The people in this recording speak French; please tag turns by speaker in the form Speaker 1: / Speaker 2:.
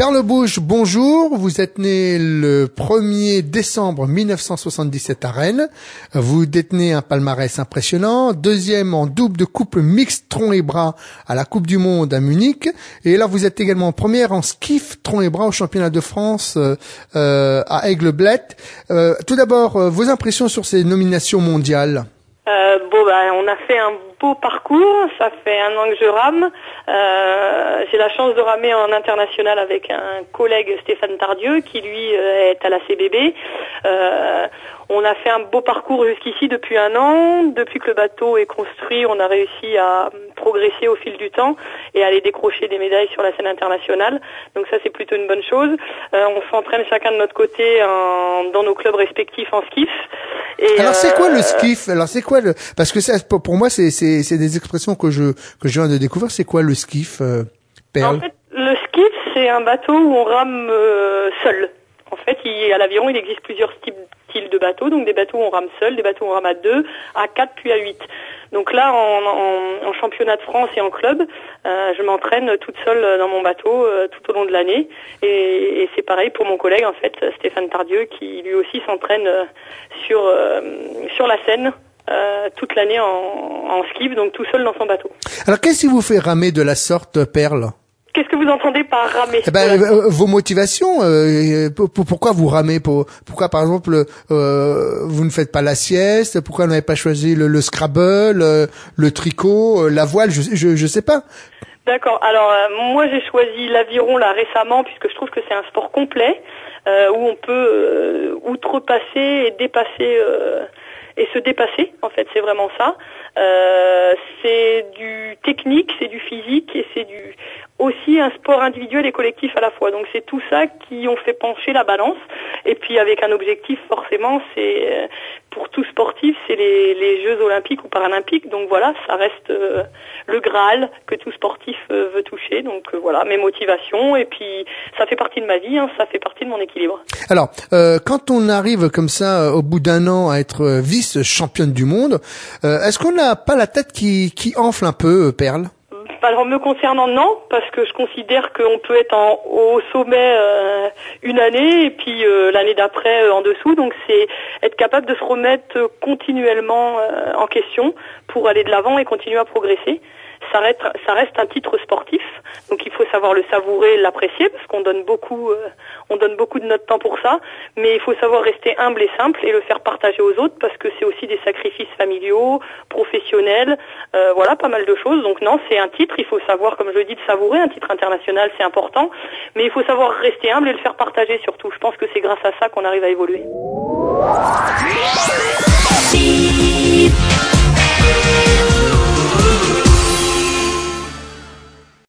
Speaker 1: Perle Bouche, bonjour. Vous êtes né le 1er décembre 1977 à Rennes. Vous détenez un palmarès impressionnant. Deuxième en double de couple mixte tronc et bras à la Coupe du Monde à Munich. Et là, vous êtes également première en skiff tronc et bras au championnat de France euh, euh à Aigleblette. Euh, tout d'abord, euh, vos impressions sur ces nominations mondiales?
Speaker 2: Euh, bon, bah, on a fait un beau parcours. Ça fait un an que je rame. Euh, j'ai la chance de ramer en international avec un collègue Stéphane Tardieu qui lui euh, est à la CBB. Euh, on a fait un beau parcours jusqu'ici depuis un an. Depuis que le bateau est construit, on a réussi à progresser au fil du temps et à aller décrocher des médailles sur la scène internationale. Donc ça, c'est plutôt une bonne chose. Euh, on s'entraîne chacun de notre côté dans nos clubs respectifs en skiff.
Speaker 1: Et Alors c'est quoi le skiff? Alors c'est quoi le Parce que ça, pour moi, c'est c'est des expressions que je que je viens de découvrir. C'est quoi le skiff, euh,
Speaker 2: En fait, le skiff, c'est un bateau où on rame euh, seul. En fait, il, à l'aviron, il existe plusieurs types bateaux. Donc des bateaux où on rame seul, des bateaux où on rame à deux, à quatre, puis à huit. Donc là, en, championnat de France et en club, euh, je m'entraîne toute seule dans mon bateau euh, tout au long de l'année. Et, c'est pareil pour mon collègue, en fait, Stéphane Tardieu, qui lui aussi s'entraîne euh, sur, sur la Seine toute l'année en, en donc tout seul dans son bateau.
Speaker 1: Alors qu'est-ce qui vous fait ramer de la sorte, Perle?
Speaker 2: Entendez par ramer
Speaker 1: eh ben, euh, Vos motivations. Euh, pourquoi vous ramez Pourquoi, par exemple, euh, vous ne faites pas la sieste Pourquoi vous n'avez pas choisi le, le Scrabble, le tricot, la voile Je je, je sais pas.
Speaker 2: D'accord. Alors moi j'ai choisi l'aviron là récemment puisque je trouve que c'est un sport complet où on peut outrepasser et dépasser et se dépasser. En fait, c'est vraiment ça. Euh, c'est du technique, c'est du physique et c'est du aussi un sport individuel et collectif à la fois. Donc c'est tout ça qui ont fait pencher la balance. Et puis avec un objectif forcément, c'est euh, pour tout sportif, c'est les, les, Jeux olympiques ou paralympiques. Donc voilà, ça reste euh, le Graal que tout sportif euh, veut toucher. Donc voilà, mes motivations. Et puis ça fait partie de ma vie, hein, ça fait partie de mon équilibre.
Speaker 1: Alors, quand on arrive comme ça au bout d'un an à être vice championne du monde, est-ce qu'on n'a pas la tête qui, qui enfle un peu, Perle?
Speaker 2: Alors me concernant non, parce que je considère qu'on peut être au sommet euh, une année et puis euh, l'année d'après euh, en dessous. Donc c'est être capable de se remettre continuellement en question pour aller de l'avant et continuer à progresser ça reste, ça reste un titre sportif, donc il faut savoir le savourer, l'apprécier, parce qu'on donne beaucoup, euh, on donne beaucoup de notre temps pour ça, mais il faut savoir rester humble et simple et le faire partager aux autres, parce que c'est aussi des sacrifices familiaux, professionnels, euh, voilà, pas mal de choses. Donc non, c'est un titre, il faut savoir, comme je le dis, le savourer. Un titre international, c'est important, mais il faut savoir rester humble et le faire partager surtout. Je pense que c'est grâce à ça qu'on arrive à évoluer.